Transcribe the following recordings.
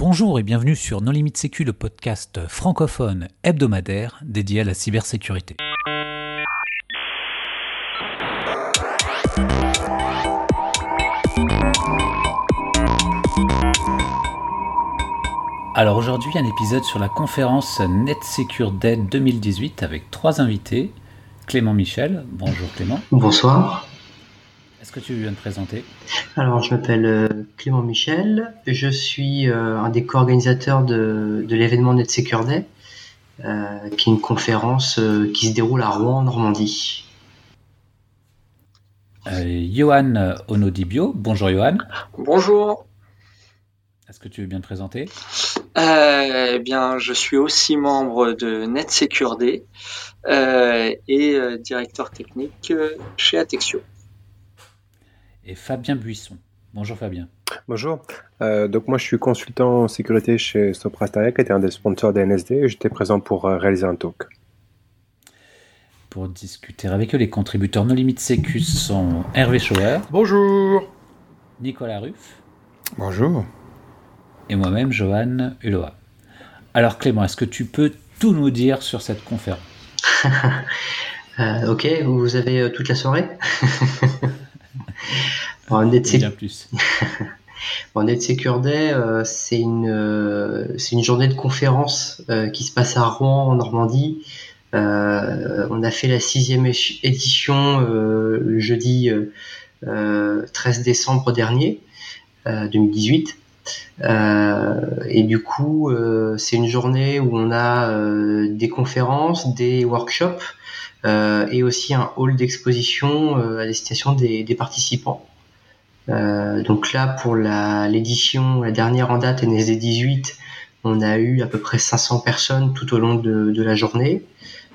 Bonjour et bienvenue sur Non Limite Sécu, le podcast francophone hebdomadaire dédié à la cybersécurité. Alors aujourd'hui, un épisode sur la conférence NetSecure Day 2018 avec trois invités. Clément Michel, bonjour Clément. Bonsoir. Est-ce que tu viens de présenter? Alors, je m'appelle euh, Clément Michel. Je suis euh, un des co-organisateurs de, l'événement NetSecure Day, euh, qui est une conférence qui se déroule à Rouen, en Normandie. Johan Onodibio. Bonjour Johan. Bonjour. Est-ce que tu veux bien te présenter? Eh bien, je suis aussi membre de NetSecure Day et directeur technique chez Atexio et Fabien Buisson. Bonjour Fabien. Bonjour. Euh, donc moi je suis consultant en sécurité chez Soprasteria qui était un des sponsors des NSD et j'étais présent pour euh, réaliser un talk. Pour discuter avec eux, les contributeurs No Limite Sécu sont Hervé Schauer. Bonjour. Nicolas Ruff. Bonjour. Et moi-même, Johan Uloa. Alors Clément, est-ce que tu peux tout nous dire sur cette conférence? Euh, Ok, vous avez toute la soirée? bon, Net plus. bon, Day, euh, c'est une, euh, une journée de conférence euh, qui se passe à Rouen, en Normandie. on a fait la sixième édition le jeudi 13 décembre dernier, 2018. et du coup, c'est une journée où on a des conférences, des workshops, euh, et aussi un hall d'exposition euh, à destination des, des participants. Euh, donc là, pour l'édition, la, dernière en date, NSD 18, on a eu à peu près 500 personnes tout au long de, de la journée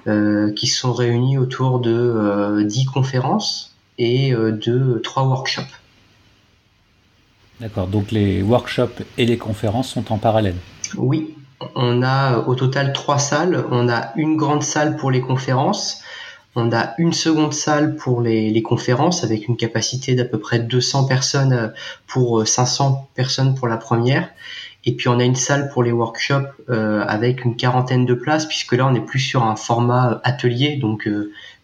euh, qui sont réunies autour de euh, 10 conférences et de 3 workshops. D'accord, donc les workshops et les conférences sont en parallèle Oui, on a au total 3 salles. On a une grande salle pour les conférences, on a une seconde salle pour les, conférences avec une capacité d'à peu près 200 personnes euh, pour 500 euh, personnes pour la première. Et puis on a une salle pour les workshops euh, avec une quarantaine de places puisque là on est plus sur un format atelier donc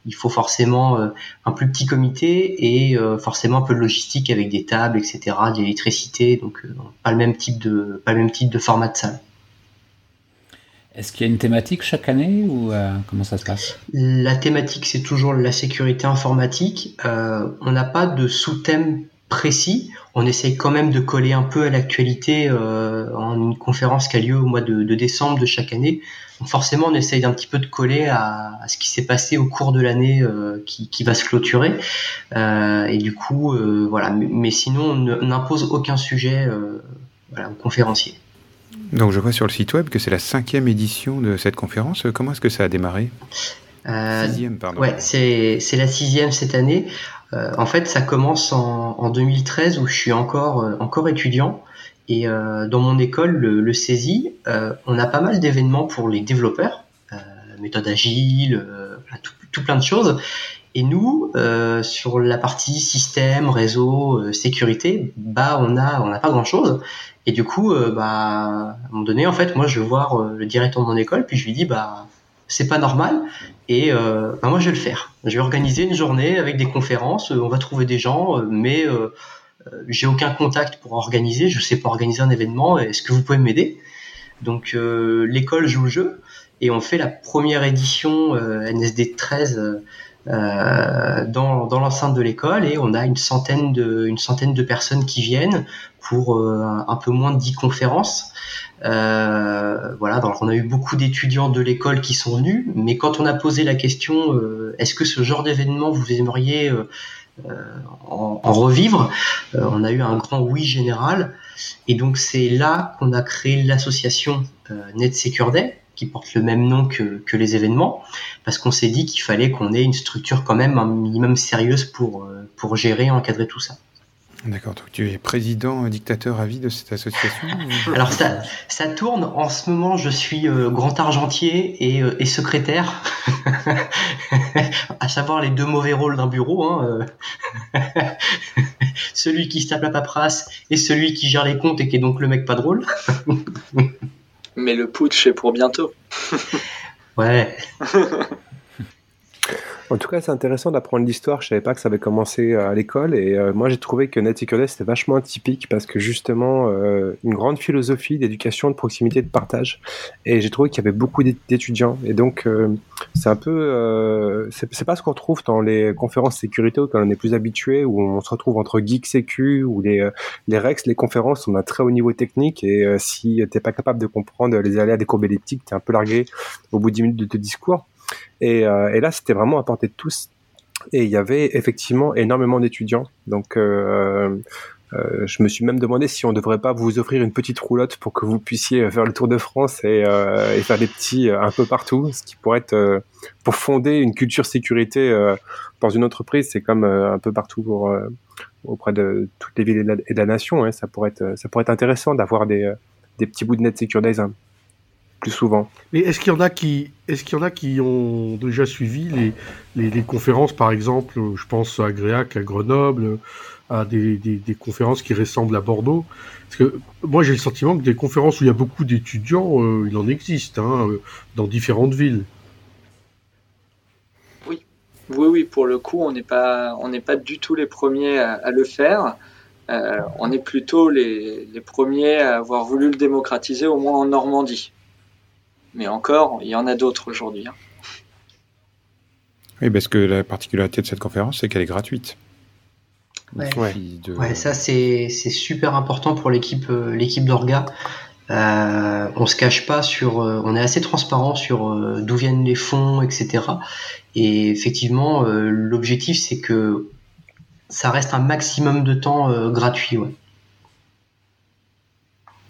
il faut forcément un plus petit comité et forcément un peu de logistique avec des tables etc d'électricité donc pas le même type de pas le même type de format de salle. Est-ce qu'il y a une thématique chaque année ou euh, comment ça se passe? La thématique, c'est toujours la sécurité informatique. Euh, on n'a pas de sous-thème précis. On essaye quand même de coller un peu à l'actualité euh, en une conférence qui a lieu au mois de, décembre de chaque année. Donc forcément, on essaye d'un petit peu de coller à, ce qui s'est passé au cours de l'année qui, va se clôturer. et du coup, voilà. Mais, sinon, on n'impose aucun sujet aux conférenciers. Donc je vois sur le site web que c'est la cinquième édition de cette conférence. Comment est-ce que ça a démarré? Euh, Sixième, pardon. Ouais, c'est, la sixième cette année. Euh, en fait, ça commence en, 2013 où je suis encore, euh, encore étudiant. Et dans mon école, le, le CESI, on a pas mal d'événements pour les développeurs, méthode agile, tout, tout, plein de choses. Et nous, sur la partie système, réseau, sécurité, bah on a on n'a pas grand chose. Et du coup, euh, bah, à un moment donné, en fait, moi, je vais voir euh, le directeur de mon école, puis je lui dis, bah, c'est pas normal, et euh, bah, moi, je vais le faire. Je vais organiser une journée avec des conférences, on va trouver des gens, mais j'ai aucun contact pour organiser, je sais pas organiser un événement, est-ce que vous pouvez m'aider? Donc, l'école joue le jeu, et on fait la première édition NSD 13 euh, dans, l'enceinte de l'école et on a une centaine de, centaine de personnes qui viennent pour euh, un peu moins de 10 conférences. Euh, voilà, donc on a eu beaucoup d'étudiants de l'école qui sont venus, mais quand on a posé la question est-ce que ce genre d'événement vous aimeriez en, revivre, on a eu un grand oui général, et donc c'est là qu'on a créé l'association Net Secure qui porte le même nom que, que les événements, parce qu'on s'est dit qu'il fallait qu'on ait une structure quand même un minimum sérieuse pour, euh, pour gérer, encadrer tout ça. D'accord, donc tu es président dictateur à vie de cette association Alors ça, ça tourne, en ce moment je suis euh, grand argentier et, euh, secrétaire, à savoir les deux mauvais rôles d'un bureau, hein, euh. celui qui se tape la paperasse et celui qui gère les comptes et qui est donc le mec pas drôle. Mais le putsch est pour bientôt. ouais. En tout cas, c'est intéressant d'apprendre l'histoire. Je savais pas que ça avait commencé euh, à l'école et euh, moi j'ai trouvé que NetSecurity c'était vachement atypique parce que justement euh, une grande philosophie d'éducation, de proximité, de partage. Et j'ai trouvé qu'il y avait beaucoup d'étudiants et donc c'est un peu c'est pas ce qu'on retrouve dans les conférences sécurité où on est plus habitué où on se retrouve entre geeks sécu ou les les Rex, les conférences on a très haut niveau technique et si t'es pas capable de comprendre les aléas des courbes elliptiques, t'es un peu largué au bout de 10 minutes de, de discours. Euh, et, là, c'était vraiment à portée de tous. Et il y avait effectivement énormément d'étudiants. Donc, euh, euh, je me suis même demandé si on ne devrait pas vous offrir une petite roulotte pour que vous puissiez faire le tour de France et, faire des petits un peu partout, ce qui pourrait être pour fonder une culture sécurité dans une entreprise, c'est comme un peu partout auprès de toutes les villes et de la, nation. Hein. ça pourrait être ça pourrait être intéressant d'avoir des, des petits bouts de net plus souvent. Mais est-ce qu'il y en a qui, est-ce qu'il y en a qui ont déjà suivi les, les, conférences, par exemple, je pense à Gréac, à Grenoble, à des, des, conférences qui ressemblent à Bordeaux? Parce que moi, j'ai le sentiment que des conférences où il y a beaucoup d'étudiants, euh, il en existe, hein, euh, dans différentes villes. Oui, oui, oui. Pour le coup, on n'est pas, on n'est pas du tout les premiers à, le faire. Euh, on est plutôt les, les premiers à avoir voulu le démocratiser, au moins en Normandie. Mais encore, il y en a d'autres aujourd'hui. Hein. Oui, parce que la particularité de cette conférence, c'est qu'elle est gratuite. Ouais, ça c'est super important pour l'équipe euh, l'équipe d'Orga. Euh, on se cache pas sur, euh, on est assez transparent sur euh, d'où viennent les fonds, etc. Et effectivement, l'objectif c'est que ça reste un maximum de temps gratuit. Ouais.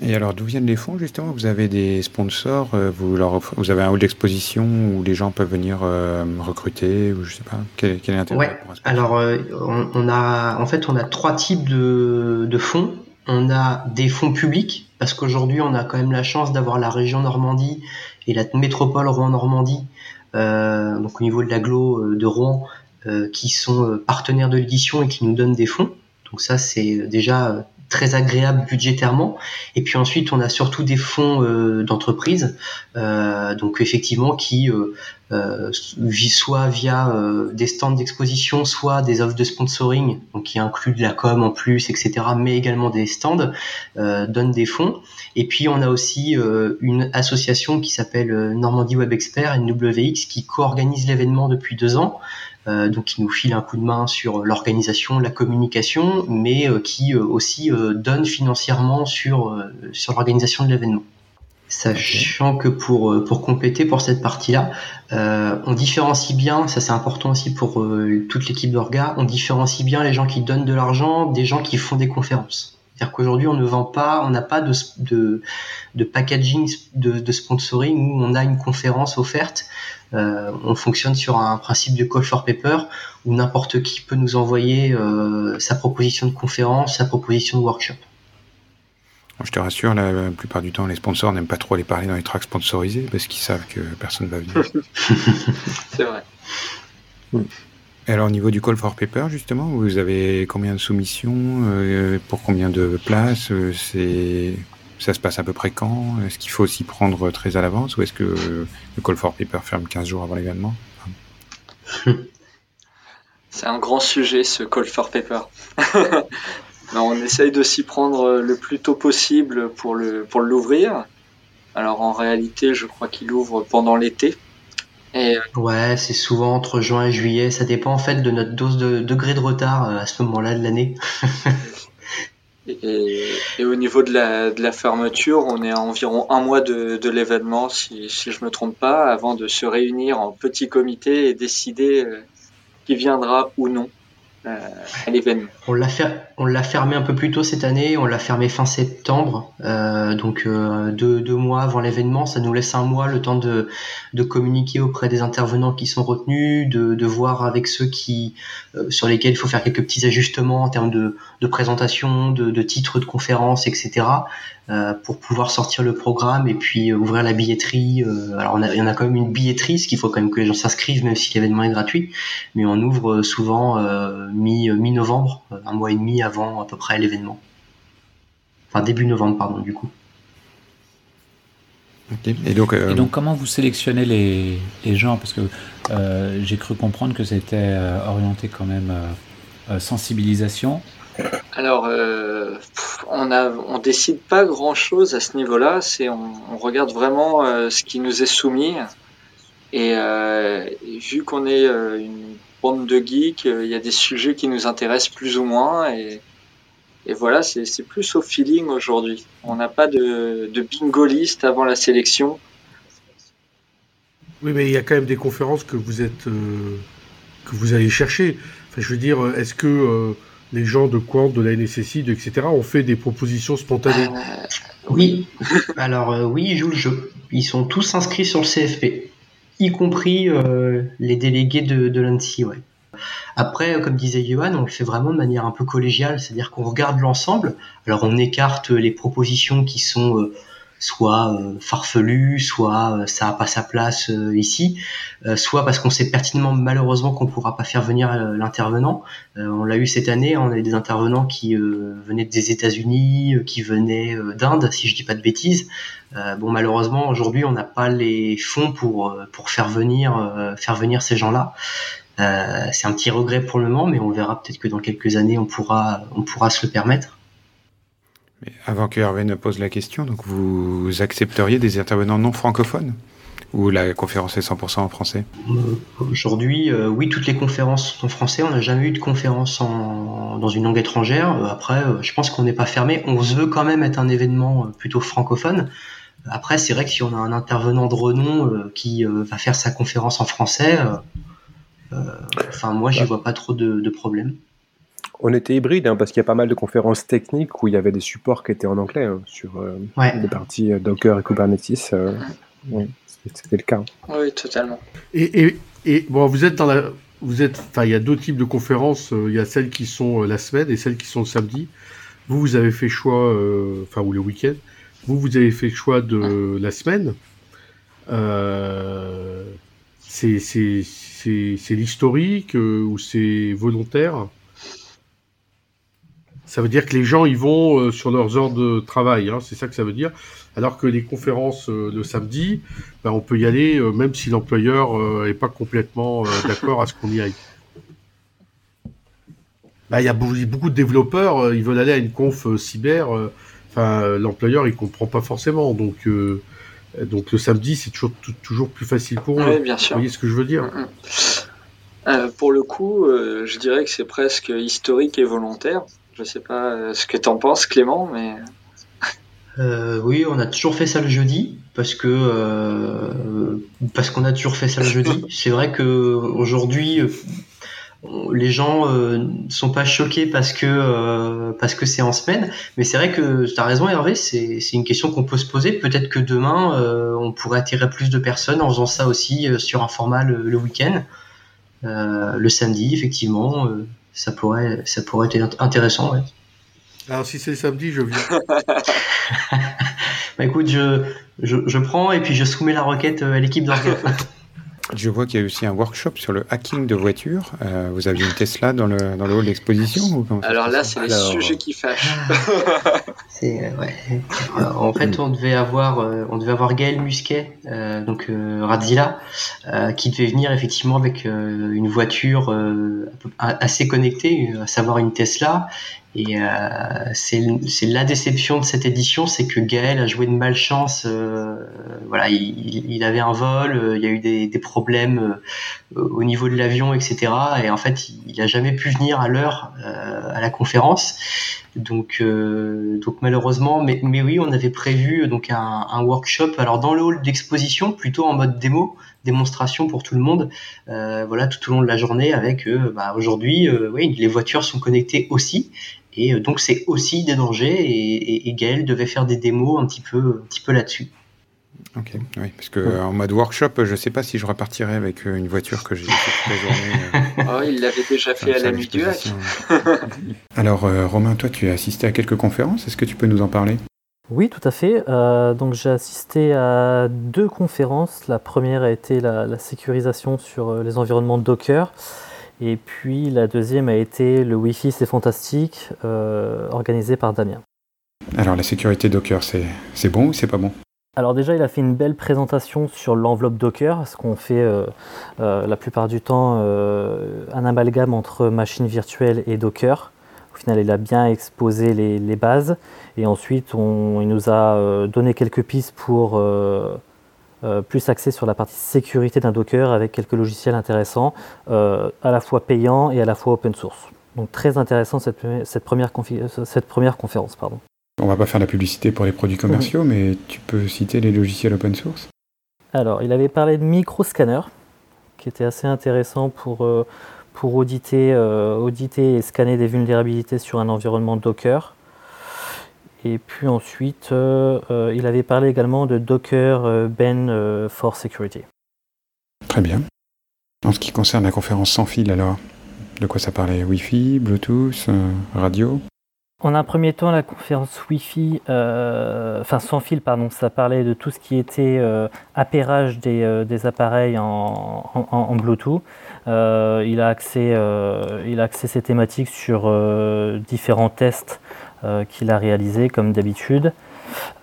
Et alors, d'où viennent les fonds, justement? Vous avez des sponsors euh, vous, leur vous avez un hall d'exposition où les gens peuvent venir euh, recruter ou je sais pas? Quel, quel est l'intérêt ouais. Alors, euh, on, a, en fait, on a trois types de, de fonds. On a des fonds publics, parce qu'aujourd'hui, on a quand même la chance d'avoir la région Normandie et la métropole Rouen-Normandie, donc au niveau de l'agglo de Rouen, qui sont partenaires de l'édition et qui nous donnent des fonds. Donc ça, c'est déjà très agréable budgétairement. Et puis ensuite, on a surtout des fonds euh, d'entreprise, euh, donc effectivement qui euh, euh soit via des stands d'exposition, soit des offres de sponsoring, donc qui incluent de la com en plus, etc., mais également des stands, donnent des fonds. Et puis on a aussi une association qui s'appelle Normandie Web Expert, NWX, qui co-organise l'événement depuis deux ans. Euh, donc qui nous file un coup de main sur l'organisation, la communication, mais euh, qui euh, aussi donne financièrement sur, sur l'organisation de l'événement. Sachant que pour, pour compléter pour cette partie-là, on différencie bien, ça c'est important aussi pour toute l'équipe d'Orga, on différencie bien les gens qui donnent de l'argent des gens qui font des conférences. C'est-à-dire qu'aujourd'hui, on ne vend pas, on n'a pas de, de, de packaging de, de, sponsoring où on a une conférence offerte. Euh, on fonctionne sur un principe de call for paper où n'importe qui peut nous envoyer euh, sa proposition de conférence, sa proposition de workshop. Je te rassure, la, plupart du temps, les sponsors n'aiment pas trop aller parler dans les tracks sponsorisés parce qu'ils savent que personne ne va venir. C'est vrai. Alors, au niveau du call for paper, justement, vous avez combien de soumissions euh, Pour combien de places C'est ça se passe à peu près quand? Est-ce qu'il faut s'y prendre très à l'avance ou est-ce que le call for paper ferme 15 jours avant l'événement? C'est un grand sujet ce call for paper. on essaye de s'y prendre le plus tôt possible pour le pour l'ouvrir. Alors en réalité, je crois qu'il ouvre pendant l'été. Et... Euh, ouais, c'est souvent entre juin et juillet. Ça dépend en fait de notre dose de degré de retard euh, à ce moment-là de l'année. Et, au niveau de la, fermeture, on est à environ un mois de, l'événement, si, si je me trompe pas, avant de se réunir en petit comité et décider euh, qui viendra ou non. Euh. On l'a fermé un peu plus tôt cette année. On l'a fermé fin septembre, euh, donc euh, deux, mois avant l'événement. Ça nous laisse un mois le temps de, communiquer auprès des intervenants qui sont retenus, de, voir avec ceux qui sur lesquels il faut faire quelques petits ajustements en termes de, présentation, de, de titres de conférences, etc. Euh, pour pouvoir sortir le programme et puis ouvrir la billetterie. alors on a, il y en a quand même une billetterie, ce qu'il faut quand même que les gens s'inscrivent, même si l'événement est gratuit. Mais on ouvre souvent mi mi novembre, un mois et demi avant à peu près l'événement. Enfin, début novembre, pardon, du coup. Et, donc, euh, Et, donc, comment vous sélectionnez les, les gens? Parce que euh, j'ai cru comprendre que c'était euh, orienté quand même sensibilisation. Alors, on ne on décide pas grand-chose à ce niveau-là. C'est on, regarde vraiment ce qui nous est soumis. Et, et vu qu'on est une bande de geeks, il y a des sujets qui nous intéressent plus ou moins. Et, voilà, c'est plus au feeling aujourd'hui. On n'a pas de, de, bingo list avant la sélection. Oui, mais il y a quand même des conférences que vous êtes euh, que vous allez chercher. Enfin, je veux dire, est-ce que euh, les gens de Quant, de la NSSI, etc., ont fait des propositions spontanées euh, Oui. Alors oui, ils jouent le jeu. Ils sont tous inscrits sur le CFP, y compris les délégués de, de l'ANSI. Après, comme disait Johan, on le fait vraiment de manière un peu collégiale, c'est-à-dire qu'on regarde l'ensemble. Alors on écarte les propositions qui sont euh, soit euh, farfelues, soit euh, ça n'a pas sa place ici, soit parce qu'on sait pertinemment malheureusement qu'on pourra pas faire venir l'intervenant. on l'a eu cette année, on a eu des intervenants qui venaient des États-Unis, qui venaient d'Inde, si je dis pas de bêtises. bon, malheureusement aujourd'hui, on n'a pas les fonds pour pour faire venir faire venir ces gens-là. Euh, c'est un petit regret pour le moment, mais on verra peut-être que dans quelques années, on pourra, on pourra se le permettre. Mais avant que Hervé ne pose la question, donc vous accepteriez des intervenants non francophones ou la conférence est 100% en français? Euh, Aujourd'hui, euh, oui, toutes les conférences sont en français. On n'a jamais eu de conférence en, dans une langue étrangère. après, je pense qu'on n'est pas fermé. On veut quand même être un événement plutôt francophone. Après, c'est vrai que si on a un intervenant de renom qui va faire sa conférence en français, euh, enfin, moi, j'y bah. vois pas trop de, problèmes. On était hybride hein, parce qu'il y a pas mal de conférences techniques où il y avait des supports qui étaient en anglais hein, sur euh, des parties euh, Docker et Kubernetes. c'était le cas. Oui, totalement. Et, et, bon, vous êtes dans la, vous êtes, enfin, il y a deux types de conférences. Il y a celles qui sont la semaine et celles qui sont le samedi. Vous, vous avez fait choix, enfin, ou le week-end. Vous, vous avez fait le choix de la semaine. c'est c'est l'historique euh, ou c'est volontaire? Ça veut dire que les gens ils vont euh, sur leurs heures de travail, hein, c'est ça que ça veut dire. Alors que les conférences euh, le samedi, ben, on peut y aller même si l'employeur n'est pas complètement d'accord à ce qu'on y aille. Ben, il y a beaucoup de développeurs, ils veulent aller à une conf cyber. Enfin, l'employeur il comprend pas forcément, donc donc le samedi, c'est toujours, toujours plus facile pour eux. Oui, bien sûr. Vous voyez ce que je veux dire? Mm, mm. Euh, Pour le coup, euh, je dirais que c'est presque historique et volontaire. Je sais pas euh, ce que tu en penses, Clément, mais. oui, on a toujours fait ça le jeudi parce que parce qu'on a toujours fait ça le jeudi. C'est vrai que aujourd'hui, les gens euh, sont pas choqués parce que euh, parce que c'est en semaine, mais c'est vrai que tu as raison Hervé, c'est une question qu'on peut se poser. Peut-être que demain euh, on pourrait attirer plus de personnes en faisant ça aussi euh, sur un format le, week-end, le samedi effectivement, ça pourrait ça pourrait être intéressant. Ouais. Alors si c'est samedi, je viens. bah écoute, je, je, je prends et puis je soumets la requête à l'équipe d'orga. Je vois qu'il y a aussi un workshop sur le hacking de voitures. Euh, vous aviez une Tesla dans le, dans le hall d'exposition Alors là, c'est les sujets qui fâchent. Euh, en fait, on devait avoir, euh, on devait avoir Gaël Musquet, donc Radzilla, qui devait venir effectivement avec une voiture assez connectée, à savoir une Tesla, et euh, c'est la déception de cette édition, c'est que Gaël a joué de malchance. Euh, voilà, il, il, avait un vol, euh, il y a eu des, des problèmes euh, au niveau de l'avion, etc. Et en fait, il, n'a jamais pu venir à l'heure à la conférence. Donc, donc malheureusement, mais, mais oui, on avait prévu donc un, un workshop. Alors dans le hall d'exposition, plutôt en mode démo, démonstration pour tout le monde. voilà, tout au long de la journée, avec bah, aujourd'hui, oui, les voitures sont connectées aussi. Et donc c'est aussi des dangers et, et, Gaël devait faire des démos un petit peu, un petit peu là-dessus. Ok, oui, parce que en mode workshop, je ne sais pas si je repartirai avec euh, une voiture que j'ai toute la journée. Euh, oh, il l'avait déjà fait à la nuit du Alors, euh, Romain, toi, tu as assisté à quelques conférences. Est-ce que tu peux nous en parler? Oui, tout à fait. donc, j'ai assisté à deux conférences. La première a été la, sécurisation sur les environnements Docker. Et puis, la deuxième a été le Wi-Fi, c'est fantastique, organisé par Damien. Alors, la sécurité Docker, c'est bon ou c'est pas bon? Alors déjà, il a fait une belle présentation sur l'enveloppe Docker, ce qu'on fait euh, euh, la plupart du temps euh, un amalgame entre machine virtuelle et Docker. Au final, il a bien exposé les, bases et ensuite, il nous a donné quelques pistes pour plus axer sur la partie sécurité d'un Docker avec quelques logiciels intéressants, à la fois payants et à la fois open source. Donc très intéressant cette, cette, première, cette première conférence. Pardon. On va pas faire la publicité pour les produits commerciaux, mais tu peux citer les logiciels open source? Alors, il avait parlé de microscanner, qui était assez intéressant pour, euh, pour auditer, euh, auditer et scanner des vulnérabilités sur un environnement Docker. Et puis ensuite, euh, il avait parlé également de Docker Ben for Security. Très bien. En ce qui concerne la conférence sans fil, alors, de quoi ça parlait? Wi-Fi, Bluetooth, radio? En un premier temps, la conférence Wi-Fi, euh, enfin sans fil, pardon, ça parlait de tout ce qui était euh, appairage des, euh, appareils en, Bluetooth. il, a axé, il a axé ses thématiques sur différents tests qu'il a réalisés, comme d'habitude.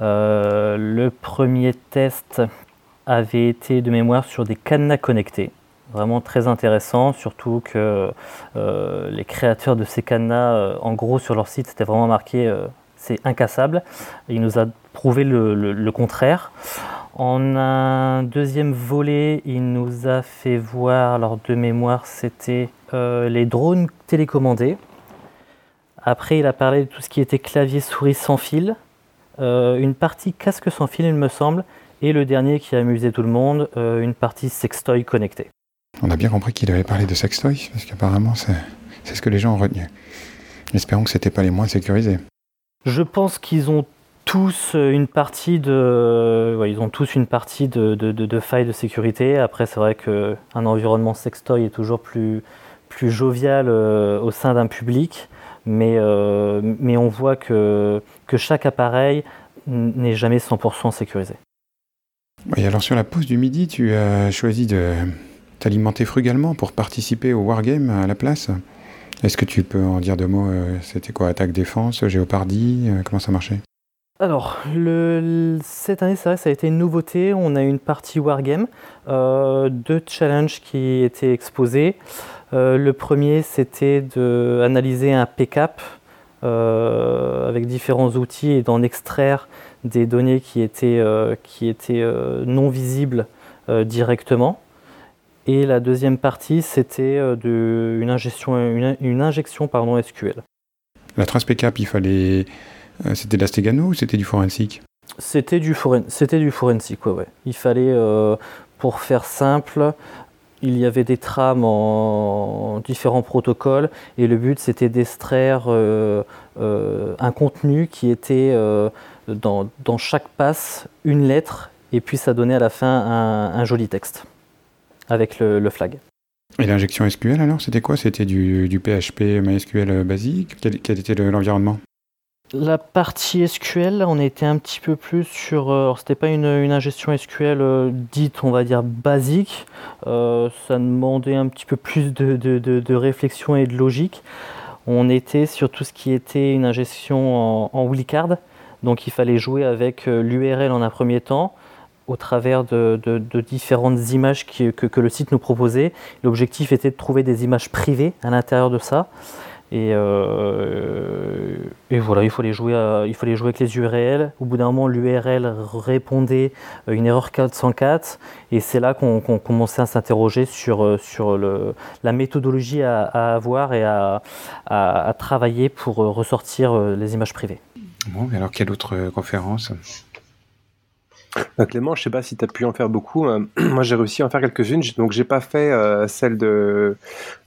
le premier test avait été de mémoire sur des cadenas connectés vraiment très intéressant, surtout que euh, les créateurs de ces cadenas, euh, en gros sur leur site, c'était vraiment marqué euh, c'est incassable. il nous a prouvé le, contraire. En un deuxième volet, il nous a fait voir, alors de mémoire, c'était les drones télécommandés. Après, il a parlé de tout ce qui était clavier souris sans fil, une partie casque sans fil, il me semble, et le dernier qui a amusé tout le monde, une partie sextoy connecté. On a bien compris qu'il avait parlé de sextoy, parce qu'apparemment c'est ce que les gens ont retenu. Espérons que c'était pas les moins sécurisés. Je pense qu'ils ont tous une partie de, ils ont tous une partie de, de, failles de sécurité. Après, c'est vrai qu'un environnement sextoy est toujours plus, plus jovial euh, au sein d'un public, mais, euh, mais on voit que, que chaque appareil n'est jamais 100% sécurisé. Et alors sur la pause du midi, tu as choisi de, t'alimenter frugalement pour participer au wargame à la place. Est-ce que tu peux en dire deux mots euh, C'était quoi Attaque défense, géopardie euh, Comment ça marchait? Alors, le, cette année, c'est vrai, ça a été une nouveauté. On a une partie Wargame, euh, deux challenges qui étaient exposés. Le premier, c'était d'analyser un PCAP avec différents outils et d'en extraire des données qui étaient, qui étaient non visibles directement. Et la deuxième partie, c'était euh, une injection, une, injection pardon, SQL. La trace PCAP, il fallait. Euh, c'était de la Stegano ou c'était du forensique? C'était du, c'était du forensique, ouais, ouais. Il fallait, euh, pour faire simple, il y avait des trames en différents protocoles et le but c'était d'extraire un contenu qui était dans, chaque passe une lettre et puis ça donnait à la fin un joli texte avec le, flag. Et l'injection SQL alors, c'était quoi? C'était du, PHP MySQL basique? Quel, était l'environnement? La partie SQL, on était un petit peu plus sur. Euh, c'était pas une, ingestion SQL euh, dite, on va dire, basique. Euh, ça demandait un petit peu plus de, réflexion et de logique. On était sur tout ce qui était une ingestion en, en. Donc il fallait jouer avec l'URL en un premier temps, au travers de, différentes images que, le site nous proposait. L'objectif était de trouver des images privées à l'intérieur de ça. Et, euh, et, voilà, il fallait, jouer il fallait jouer avec les URL. Au bout d'un moment, l'URL répondait une erreur 404. Et c'est là qu'on commençait à s'interroger sur, sur le, la méthodologie à, avoir et à, à, travailler pour ressortir les images privées. Bon, alors quelle autre conférence? Bah, Clément, je sais pas si tu as pu en faire beaucoup. moi, j'ai réussi à en faire quelques-unes. Donc, j'ai pas fait euh, celle de,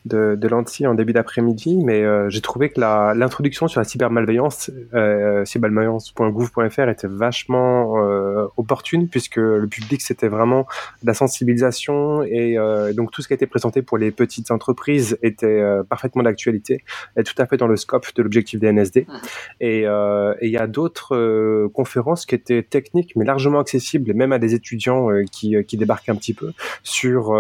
de, de en début d'après-midi, mais euh, j'ai trouvé que l'introduction sur la cybermalveillance, euh, cybermalveillance.gouv.fr était vachement euh, opportune puisque le public c'était vraiment de la sensibilisation et euh, donc tout ce qui a été présenté pour les petites entreprises était euh, parfaitement d'actualité et tout à fait dans le scope de l'objectif des NSD. Mmh. Et il y a d'autres conférences qui étaient techniques mais largement accessibles même à des étudiants qui, qui débarquent un petit peu sur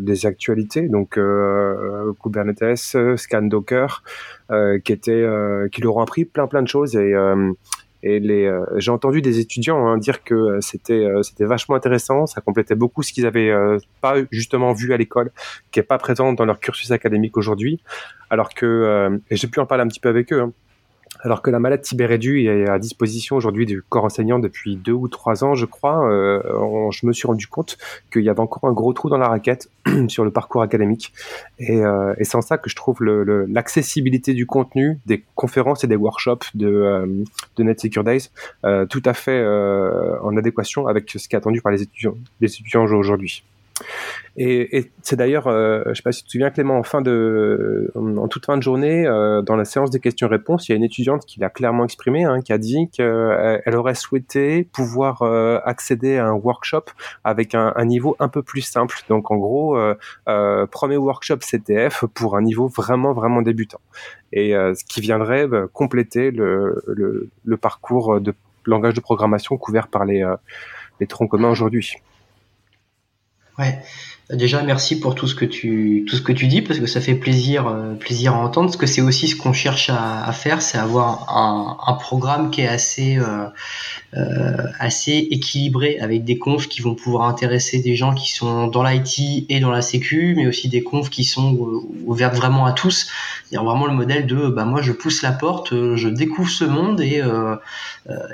des actualités. Donc euh, Kubernetes, euh, Scan Docker, euh, qui étaient, qui leur ont appris plein plein de choses et et les, j'ai entendu des étudiants hein, dire que c'était c'était vachement intéressant, ça complétait beaucoup ce qu'ils avaient pas justement vu à l'école, qui est pas présent dans leur cursus académique aujourd'hui, alors que et j'ai pu en parler un petit peu avec eux. Hein, alors que la malade Tibérédu est à disposition aujourd'hui du corps enseignant depuis deux ou trois ans, je crois, euh, je me suis rendu compte qu'il y avait encore un gros trou dans la raquette sur le parcours académique. Et, euh, c'est en ça que je trouve l'accessibilité du contenu des conférences et des workshops de, euh, euh, tout à fait euh, en adéquation avec ce qui est attendu par les étudiants aujourd'hui. Et, c'est d'ailleurs, euh, je sais pas si tu te souviens Clément, en fin de, en toute fin de journée, euh, dans la séance des questions-réponses, il y a une étudiante qui l'a clairement exprimé, hein, qui a dit qu'elle aurait souhaité pouvoir euh, accéder à un workshop avec un, niveau un peu plus simple. Donc en gros, euh, euh, premier workshop CTF pour un niveau vraiment vraiment débutant, et ce qui viendrait compléter le, parcours de langage de programmation couvert par les troncs communs aujourd'hui. Ouais. Déjà, merci pour tout ce que tu tout ce que tu dis parce que ça fait plaisir euh, plaisir à entendre parce que c'est aussi ce qu'on cherche à, faire, c'est avoir un, un, programme qui est assez euh, euh, assez équilibré avec des confs qui vont pouvoir intéresser des gens qui sont dans l'IT et dans la sécu, mais aussi des confs qui sont ouvertes vraiment à tous. A vraiment le modèle de bah moi je pousse la porte, je découvre ce monde et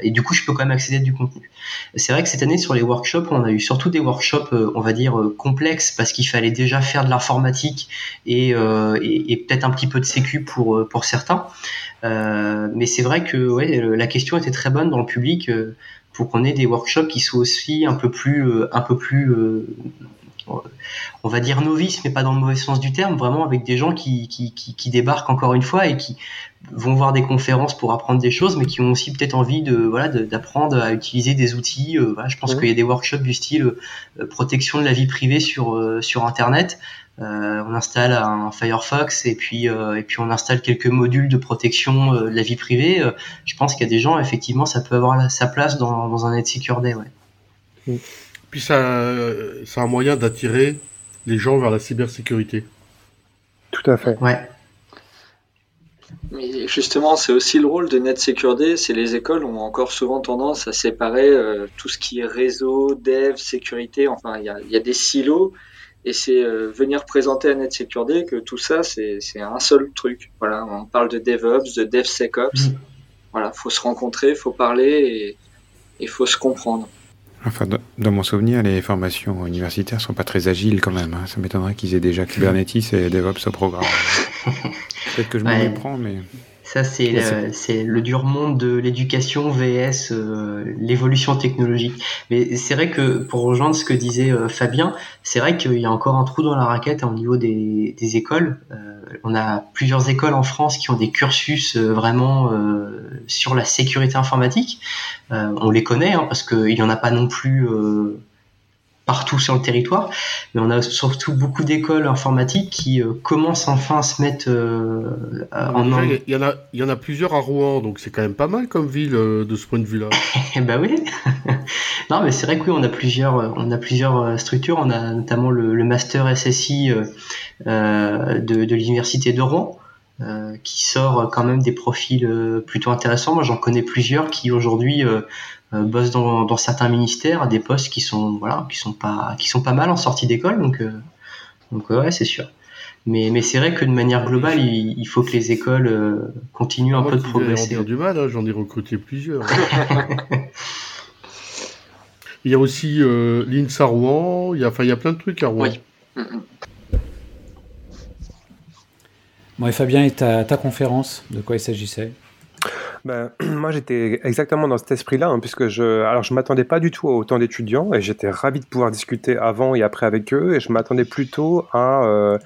et du coup je peux quand même accéder à du contenu. C'est vrai que cette année sur les workshops, on a eu surtout des workshops on va dire complexes parce qu'il fallait déjà faire de l'informatique et, et peut-être un petit peu de sécu pour pour certains. Euh, mais c'est vrai que la question était très bonne dans le public euh, pour qu'on ait des workshops qui soient aussi un peu plus, euh, un peu plus on va dire novices, mais pas dans le mauvais sens du terme, vraiment avec des gens qui, qui, qui, débarquent encore une fois et qui vont voir des conférences pour apprendre des choses, mais qui ont aussi peut-être envie de voilà d'apprendre à utiliser des outils. voilà, je pense qu'il y a des workshops du style protection de la vie privée sur sur Internet. Euh, on installe un Firefox et puis euh, et puis on installe quelques modules de protection euh, de la vie privée. je pense qu'il y a des gens effectivement ça peut avoir sa place dans, dans un Net Secure Day. Ouais. Puis ça c'est un moyen d'attirer les gens vers la cybersécurité. Tout à fait. Ouais. Mais justement, c'est aussi le rôle de Net Secure Day. C'est les écoles ont encore souvent tendance à séparer tout ce qui est réseau, dev, sécurité. Enfin, il y a, y a, des silos et c'est euh, venir présenter à NetSecurity que tout ça, c'est un seul truc. Voilà, on parle de DevOps, de DevSecOps. Mm. Voilà, faut se rencontrer, faut parler et il faut se comprendre. Enfin, dans mon souvenir, les formations universitaires sont pas très agiles quand même. Hein. Ça m'étonnerait qu'ils aient déjà Kubernetes et DevOps au programme. Peut-être que je me méprends, mais. Ça, c'est le, le dur monde de l'éducation VS euh, l'évolution technologique. Mais c'est vrai que pour rejoindre ce que disait euh, Fabien, c'est vrai qu'il y a encore un trou dans la raquette au niveau des, des écoles. Euh, on a plusieurs écoles en France qui ont des cursus vraiment sur la sécurité informatique. on les connaît hein, parce qu'il n'y en a pas non plus partout sur le territoire, mais on a surtout beaucoup d'écoles informatiques qui euh, commencent enfin à se mettre euh, en Il y, en a, il y en a plusieurs à Rouen, donc c'est quand même pas mal comme ville euh, de ce point de vue-là. bah oui. non, mais c'est vrai que oui, on a plusieurs, on a plusieurs structures. On a notamment le, master SSI de, de l'université de Rouen. qui sort quand même des profils plutôt intéressants. Moi, j'en connais plusieurs qui aujourd'hui euh, bossent dans, dans, certains ministères à des postes qui sont voilà qui sont pas qui sont pas mal en sortie d'école donc euh, donc ouais c'est sûr Mais, mais c'est vrai que de manière globale, il, faut que les écoles continuent un peu de progresser. en du mal, hein, j'en ai recruté plusieurs. il y a aussi l'INSA Rouen, il y a, enfin, il y a plein de trucs à Rouen. Oui. Bon, et Fabien, et ta, ta conférence, de quoi il s'agissait? Ben, moi, j'étais exactement dans cet esprit-là, hein, puisque je, alors je m'attendais pas du tout à autant d'étudiants, et j'étais ravi de pouvoir discuter avant et après avec eux, et je m'attendais plutôt à, euh,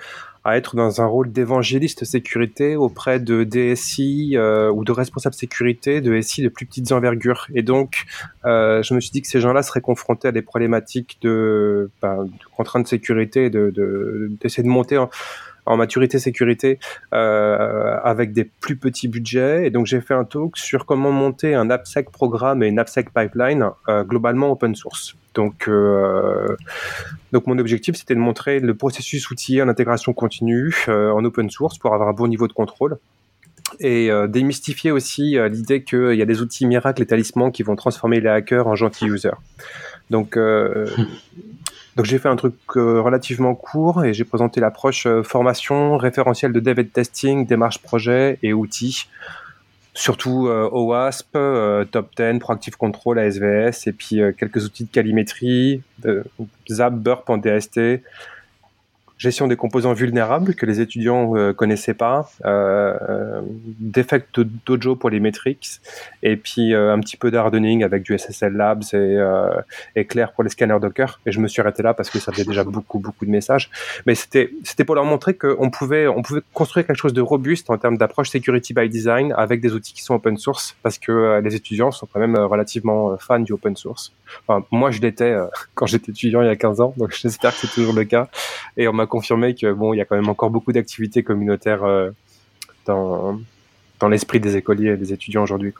à être dans un rôle d'évangéliste sécurité auprès de DSI euh, ou de responsables sécurité de SI de plus petites envergures. Et donc, euh, je me suis dit que ces gens-là seraient confrontés à des problématiques de, ben, de contraintes de sécurité, de d'essayer de, de monter en en maturité sécurité euh, avec des plus petits budgets. Et donc j'ai fait un talk sur comment monter un AppSec programme et une AppSec pipeline euh, globalement open source. Donc, euh, donc mon objectif c'était de montrer le processus outillé en intégration continue en open source pour avoir un bon niveau de contrôle et démystifier aussi l'idée qu'il y a des outils miracles et talismans qui vont transformer les hackers en gentils users. Donc, donc j'ai fait un truc euh, relativement court et j'ai présenté l'approche euh, formation, référentiel de dev et de testing, démarche projet et outils. Surtout euh, OWASP, Top 10, Proactive Control, ASVS et puis quelques outils de calimétrie, Zap, Burp en DST, gestion des composants vulnérables que les étudiants euh, connaissaient pas, euh, euh Defect Dojo pour les metrics, et puis euh, un petit peu d'hardening avec du SSL Labs et, et Claire pour les scanners Docker. Et je me suis arrêté là parce que ça faisait déjà beaucoup beaucoup de messages. Mais c'était c'était pour leur montrer qu'on pouvait on pouvait construire quelque chose de robuste en termes d'approche security by design avec des outils qui sont open source parce que les étudiants sont quand même relativement fans du open source. Enfin, moi je l'étais quand j'étais étudiant il y a 15 ans, donc j'espère que c'est toujours le cas. Et on m'a confirmé que bon, il y a quand même encore beaucoup d'activités communautaires euh, dans, dans l'esprit des écoliers et des étudiants aujourd'hui.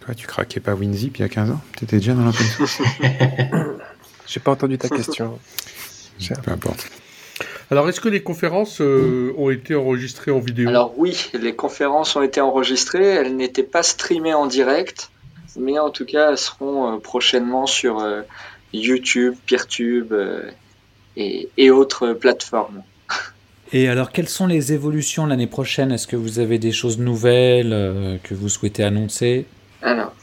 Toi, tu craquais pas WinZip il y a 15 ans? Tu étais déjà dans l'open source J'ai pas entendu ta question. Peu importe. Alors, est-ce que les conférences euh, ont été enregistrées en vidéo? Alors oui, les conférences ont été enregistrées. Elles n'étaient pas streamées en direct, mais en tout cas, elles seront euh, prochainement sur YouTube, PeerTube et, autres plateformes. Et alors, quelles sont les évolutions l'année prochaine? Est-ce que vous avez des choses nouvelles euh, que vous souhaitez annoncer? Alors,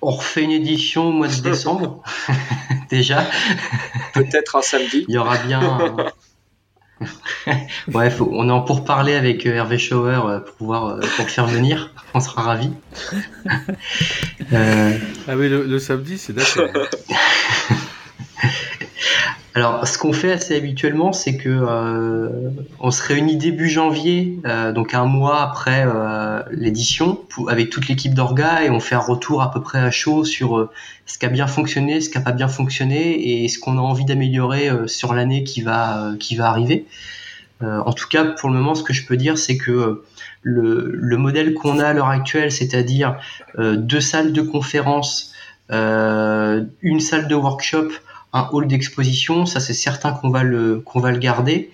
on refait une édition au mois de décembre, déjà. Peut-être un samedi. Il y aura bien. Bref, on est en pour parler avec euh, Hervé Schauer euh, pour pouvoir pour le faire venir. On sera ravis. Ah oui, le samedi, c'est d'accord. Alors, ce qu'on fait assez habituellement, c'est que euh, on se réunit début janvier, euh, donc un mois après euh, l'édition, avec toute l'équipe d'orga, et on fait un retour à peu près à chaud sur ce qui a bien fonctionné, ce qui n'a pas bien fonctionné, et ce qu'on a envie d'améliorer sur l'année qui va qui va arriver. en tout cas, pour le moment, ce que je peux dire, c'est que le, le, modèle qu'on a à l'heure actuelle, c'est-à-dire deux salles de conférence, une salle de workshop hall d'exposition, ça c'est certain qu'on va le qu'on va le garder.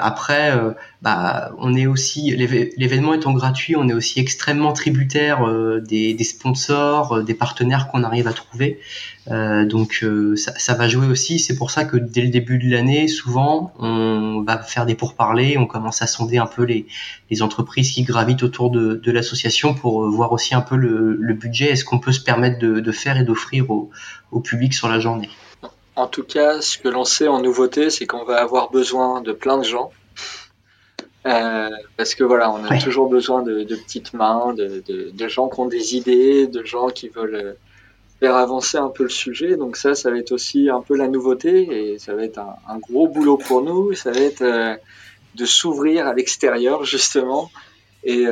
Euh, après, euh, bah, on est aussi l'événement étant gratuit, on est aussi extrêmement tributaire euh, des, sponsors, des partenaires qu'on arrive à trouver. donc ça, va jouer aussi. C'est pour ça que dès le début de l'année, souvent, on va faire des pourparlers, on commence à sonder un peu les, entreprises qui gravitent autour de, l'association pour voir aussi un peu le, budget, est-ce qu'on peut se permettre de, faire et d'offrir au public sur la journée. En tout cas, ce que l'on sait en nouveauté, c'est qu'on va avoir besoin de plein de gens. Euh, parce que voilà, on a toujours besoin de, petites mains, de, gens qui ont des idées, de gens qui veulent euh, faire avancer un peu le sujet. Donc ça, ça va être aussi un peu la nouveauté et ça va être un, gros boulot pour nous. Ça va être euh, de s'ouvrir à l'extérieur justement et,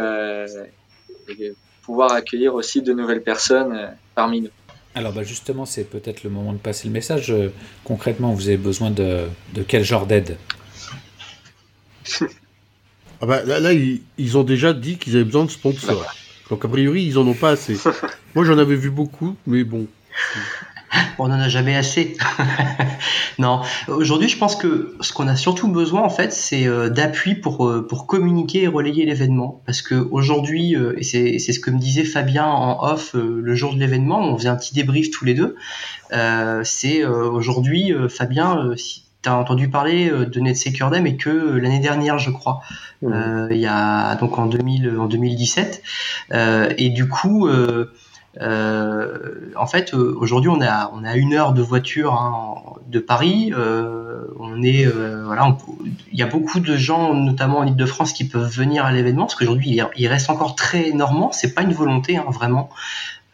et, pouvoir accueillir aussi de nouvelles personnes parmi nous. Alors bah justement, c'est peut-être le moment de passer le message. Euh, concrètement, vous avez besoin de, quel genre d'aide? Ah bah, Là, ils, ont déjà dit qu'ils avaient besoin de sponsors. Donc a priori, ils en ont pas assez. Moi, j'en avais vu beaucoup, mais bon. On n'en a jamais assez. non, aujourd'hui, je pense que ce qu'on a surtout besoin, en fait, c'est euh, d'appui pour, euh, pour communiquer et relayer l'événement. Parce que aujourd'hui, euh, et c'est ce que me disait Fabien en off le jour de l'événement, on faisait un petit débrief tous les deux. c'est aujourd'hui, Fabien, si as entendu parler de NetSecure Day, mais que l'année dernière, je crois. Mmh. il y a donc en 2000, en 2017. et du coup. En fait, aujourd'hui, on a on une heure de voiture hein, de Paris. voilà, il y a beaucoup de gens, notamment en Ile-de-France, qui peuvent venir à l'événement parce qu'aujourd'hui, il, reste encore très normand. C'est pas une volonté, hein, vraiment.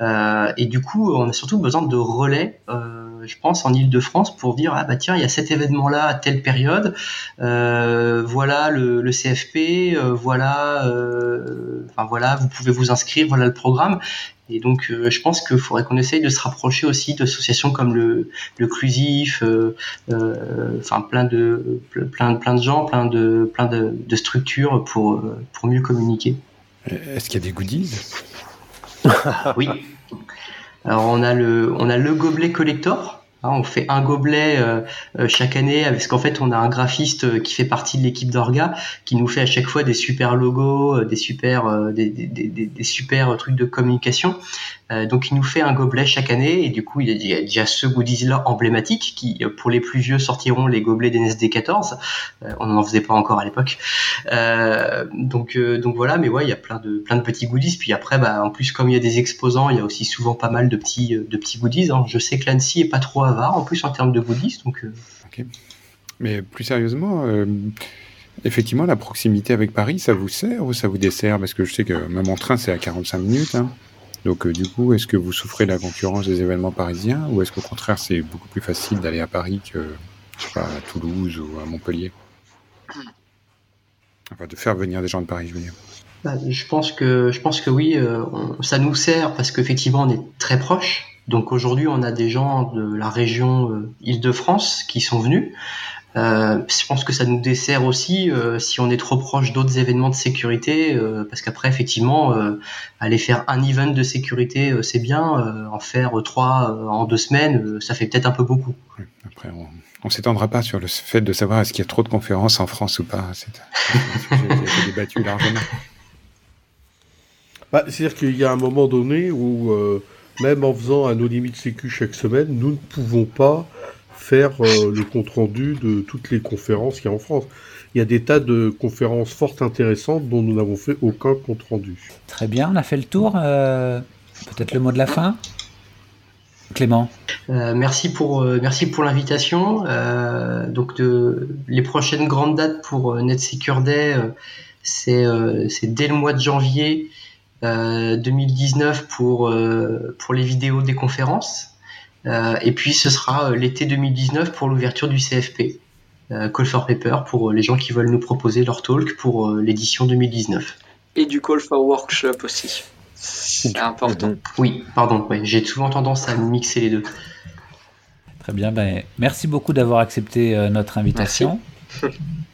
Euh, et du coup, on a surtout besoin de relais, euh, je pense, en Ile-de-France pour dire ah bah tiens, il y a cet événement-là à telle période, euh, voilà le, CFP, euh, euh, voilà, vous pouvez vous inscrire, voilà le programme. Et donc, je pense qu'il faudrait qu'on essaye de se rapprocher aussi d'associations comme le, le Clusif, enfin plein de plein, plein de gens, plein de plein de, de structures pour pour mieux communiquer. Est-ce qu'il y a des goodies? Oui. Alors on a le, on a le gobelet collector. Hein, on fait un gobelet euh, euh, chaque année parce qu'en fait on a un graphiste euh, qui fait partie de l'équipe d'Orga qui nous fait à chaque fois des super logos, des super, des, des, des, super trucs de communication. Donc il nous fait un gobelet chaque année et du coup il y a déjà ce goodies là emblématique qui pour les plus vieux sortiront les gobelets d'NSD 14. on n'en faisait pas encore à l'époque. donc donc voilà mais ouais il y a plein de plein de petits goodies puis après bah en plus comme il y a des exposants il y a aussi souvent pas mal de petits de petits goodies. Hein. Je sais que l'Annecy est pas trop en plus en termes de goodies. Donc, euh. Mais plus sérieusement, euh, effectivement, la proximité avec Paris, ça vous sert ou ça vous dessert? Parce que je sais que même en train, c'est à 45 minutes. Hein. Donc, euh, du coup, est-ce que vous souffrez de la concurrence des événements parisiens ou est-ce qu'au contraire, c'est beaucoup plus facile d'aller à Paris que à Toulouse ou à Montpellier? Enfin, de faire venir des gens de Paris, je veux dire. Bah, je pense que je pense que oui, ça nous sert parce qu'effectivement on est très proche. Donc aujourd'hui, on a des gens de la région euh, Île-de-France qui sont venus. Euh, je pense que ça nous dessert aussi euh, si on est trop proche d'autres événements de sécurité, parce qu'après, effectivement, aller faire un event de sécurité, c'est bien. en faire trois en deux semaines, ça fait peut-être un peu beaucoup. Après, on, ne s'étendra pas sur le fait de savoir est-ce qu'il y a trop de conférences en France ou pas. C'est un sujet qui a été débattu largement. Bah, C'est-à-dire qu'il y a un moment donné où même en faisant un no limit sécu chaque semaine, nous ne pouvons pas faire euh, le compte rendu de toutes les conférences qu'il y a en France. Il y a des tas de conférences fort intéressantes dont nous n'avons fait aucun compte rendu. Très bien, on a fait le tour. Euh, peut-être le mot de la fin Clément. Euh, merci pour merci pour l'invitation. donc de, les prochaines grandes dates pour NetSecure Day, c'est dès le mois de janvier 2019 euh, pour, euh, pour les vidéos des conférences. Euh, et puis ce sera l'été 2019 pour l'ouverture du CFP. Call for Paper pour les gens qui veulent nous proposer leur talk pour l'édition 2019. Et du Call for Workshop aussi. C'est important. Oui, pardon, j'ai souvent tendance à mixer les deux. Très bien, ben, merci beaucoup d'avoir accepté notre invitation. Merci.